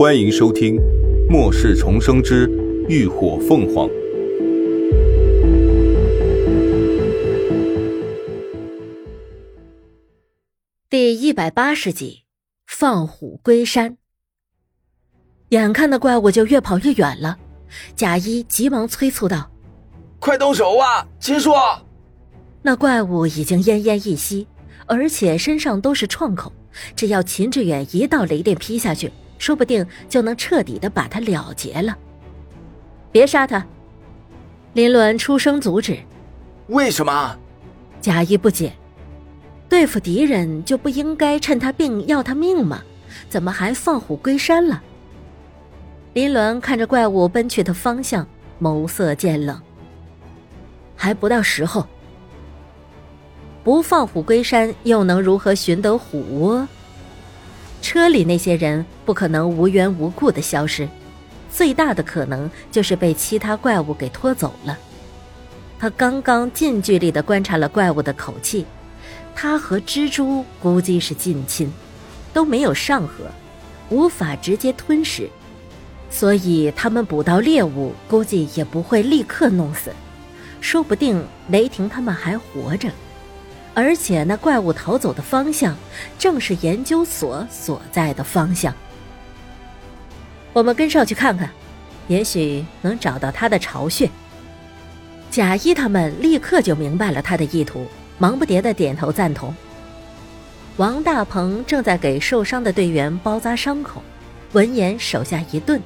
欢迎收听《末世重生之浴火凤凰》第一百八十集：放虎归山。眼看那怪物就越跑越远了，贾一急忙催促道：“快动手啊，秦叔！”那怪物已经奄奄一息，而且身上都是创口，只要秦志远一道雷电劈下去。说不定就能彻底的把他了结了。别杀他！林伦出声阻止。为什么？贾谊不解。对付敌人就不应该趁他病要他命吗？怎么还放虎归山了？林伦看着怪物奔去的方向，眸色渐冷。还不到时候。不放虎归山，又能如何寻得虎窝？车里那些人不可能无缘无故的消失，最大的可能就是被其他怪物给拖走了。他刚刚近距离的观察了怪物的口气，他和蜘蛛估计是近亲，都没有上颌，无法直接吞食，所以他们捕到猎物估计也不会立刻弄死，说不定雷霆他们还活着。而且那怪物逃走的方向，正是研究所所在的方向。我们跟上去看看，也许能找到他的巢穴。贾一他们立刻就明白了他的意图，忙不迭的点头赞同。王大鹏正在给受伤的队员包扎伤口，闻言手下一顿，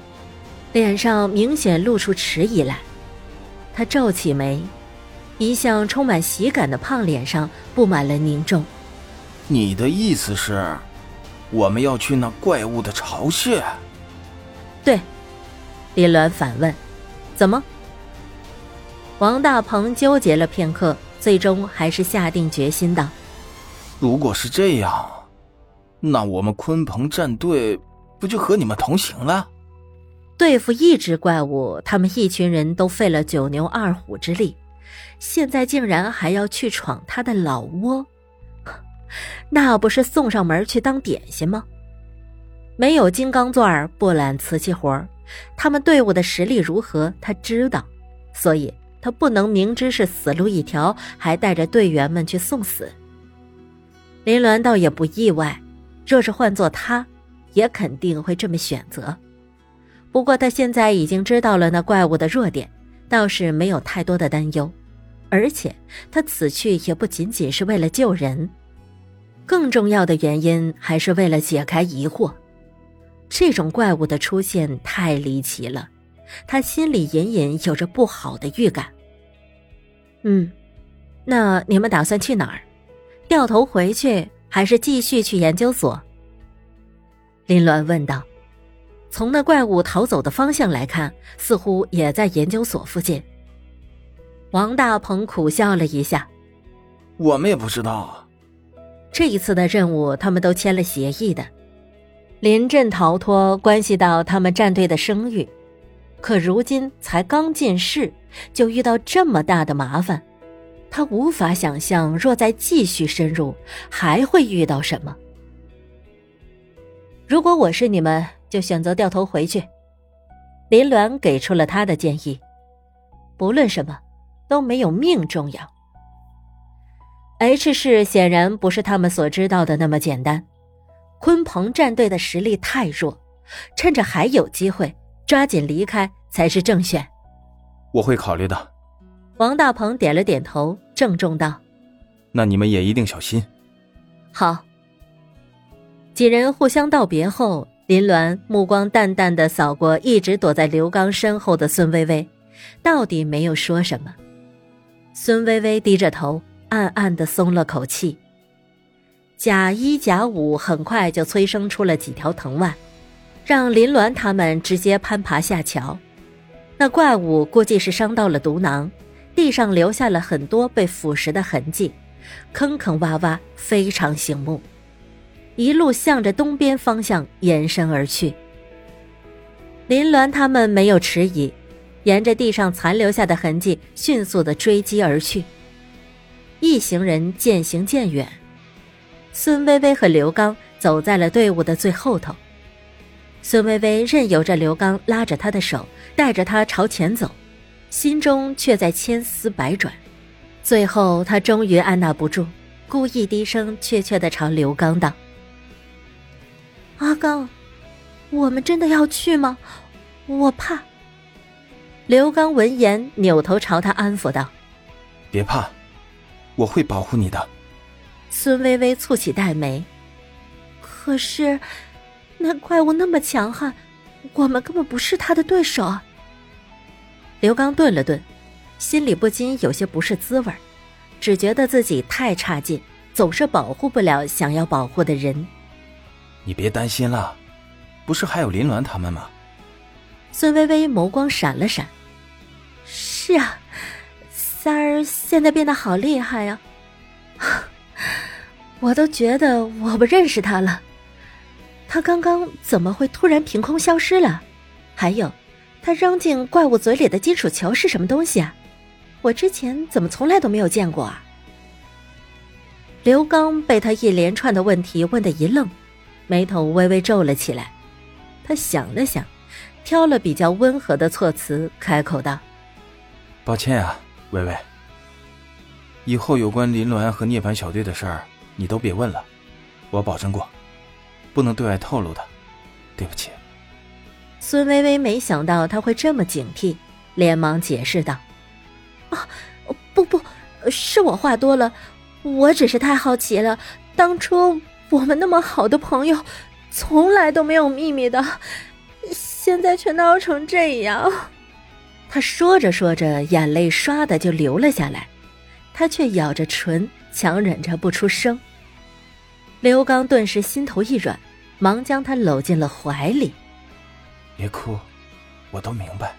脸上明显露出迟疑来。他皱起眉。一向充满喜感的胖脸上布满了凝重。你的意思是，我们要去那怪物的巢穴？对，林鸾反问：“怎么？”王大鹏纠结了片刻，最终还是下定决心道：“如果是这样，那我们鲲鹏战队不就和你们同行了？对付一只怪物，他们一群人都费了九牛二虎之力。”现在竟然还要去闯他的老窝，那不是送上门去当点心吗？没有金刚钻不揽瓷器活他们队伍的实力如何，他知道，所以他不能明知是死路一条，还带着队员们去送死。林鸾倒也不意外，若是换做他，也肯定会这么选择。不过他现在已经知道了那怪物的弱点，倒是没有太多的担忧。而且他此去也不仅仅是为了救人，更重要的原因还是为了解开疑惑。这种怪物的出现太离奇了，他心里隐隐有着不好的预感。嗯，那你们打算去哪儿？掉头回去，还是继续去研究所？林鸾问道。从那怪物逃走的方向来看，似乎也在研究所附近。王大鹏苦笑了一下：“我们也不知道。这一次的任务，他们都签了协议的。临阵逃脱关系到他们战队的声誉，可如今才刚进市，就遇到这么大的麻烦，他无法想象若再继续深入，还会遇到什么。如果我是你们，就选择掉头回去。”林鸾给出了他的建议。不论什么。都没有命重要。H 市显然不是他们所知道的那么简单，鲲鹏战队的实力太弱，趁着还有机会，抓紧离开才是正选。我会考虑的。王大鹏点了点头，郑重道：“那你们也一定小心。”好。几人互相道别后，林鸾目光淡淡的扫过一直躲在刘刚身后的孙薇薇，到底没有说什么。孙微微低着头，暗暗的松了口气。贾一、贾五很快就催生出了几条藤蔓，让林鸾他们直接攀爬下桥。那怪物估计是伤到了毒囊，地上留下了很多被腐蚀的痕迹，坑坑洼洼，非常醒目。一路向着东边方向延伸而去。林鸾他们没有迟疑。沿着地上残留下的痕迹，迅速的追击而去。一行人渐行渐远，孙薇薇和刘刚走在了队伍的最后头。孙薇薇任由着刘刚拉着她的手，带着她朝前走，心中却在千丝百转。最后，她终于按捺不住，故意低声怯怯的朝刘刚道：“阿刚，我们真的要去吗？我怕。”刘刚闻言，扭头朝他安抚道：“别怕，我会保护你的。”孙薇薇蹙起黛眉：“可是，那怪物那么强悍，我们根本不是他的对手。”刘刚顿了顿，心里不禁有些不是滋味只觉得自己太差劲，总是保护不了想要保护的人。你别担心了，不是还有林鸾他们吗？孙薇薇眸光闪了闪。是啊，三儿现在变得好厉害呀，我都觉得我不认识他了。他刚刚怎么会突然凭空消失了？还有，他扔进怪物嘴里的金属球是什么东西啊？我之前怎么从来都没有见过啊？刘刚被他一连串的问题问得一愣，眉头微微皱了起来。他想了想。挑了比较温和的措辞，开口道：“抱歉啊，微微。以后有关林鸾和涅槃小队的事儿，你都别问了，我保证过，不能对外透露的。对不起。”孙微微没想到他会这么警惕，连忙解释道：“啊，不不，是我话多了，我只是太好奇了。当初我们那么好的朋友，从来都没有秘密的。”现在却闹成这样，他说着说着，眼泪唰的就流了下来，他却咬着唇，强忍着不出声。刘刚顿时心头一软，忙将他搂进了怀里。别哭，我都明白。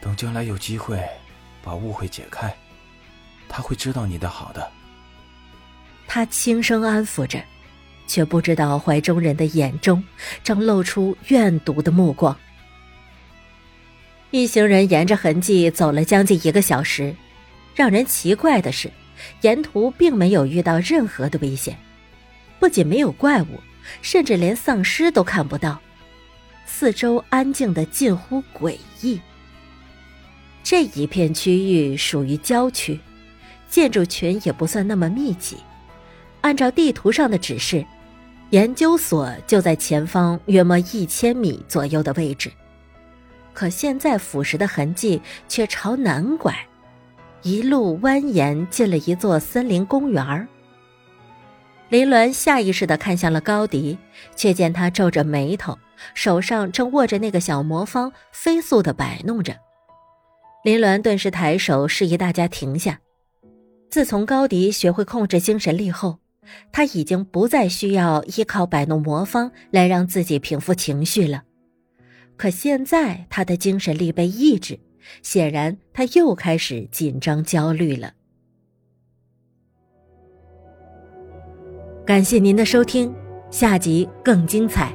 等将来有机会把误会解开，他会知道你的好的。他轻声安抚着。却不知道怀中人的眼中正露出怨毒的目光。一行人沿着痕迹走了将近一个小时，让人奇怪的是，沿途并没有遇到任何的危险，不仅没有怪物，甚至连丧尸都看不到，四周安静的近乎诡异。这一片区域属于郊区，建筑群也不算那么密集，按照地图上的指示。研究所就在前方约莫一千米左右的位置，可现在腐蚀的痕迹却朝南拐，一路蜿蜒进了一座森林公园儿林鸾下意识地看向了高迪，却见他皱着眉头，手上正握着那个小魔方，飞速地摆弄着。林鸾顿时抬手示意大家停下。自从高迪学会控制精神力后。他已经不再需要依靠摆弄魔方来让自己平复情绪了，可现在他的精神力被抑制，显然他又开始紧张焦虑了。感谢您的收听，下集更精彩。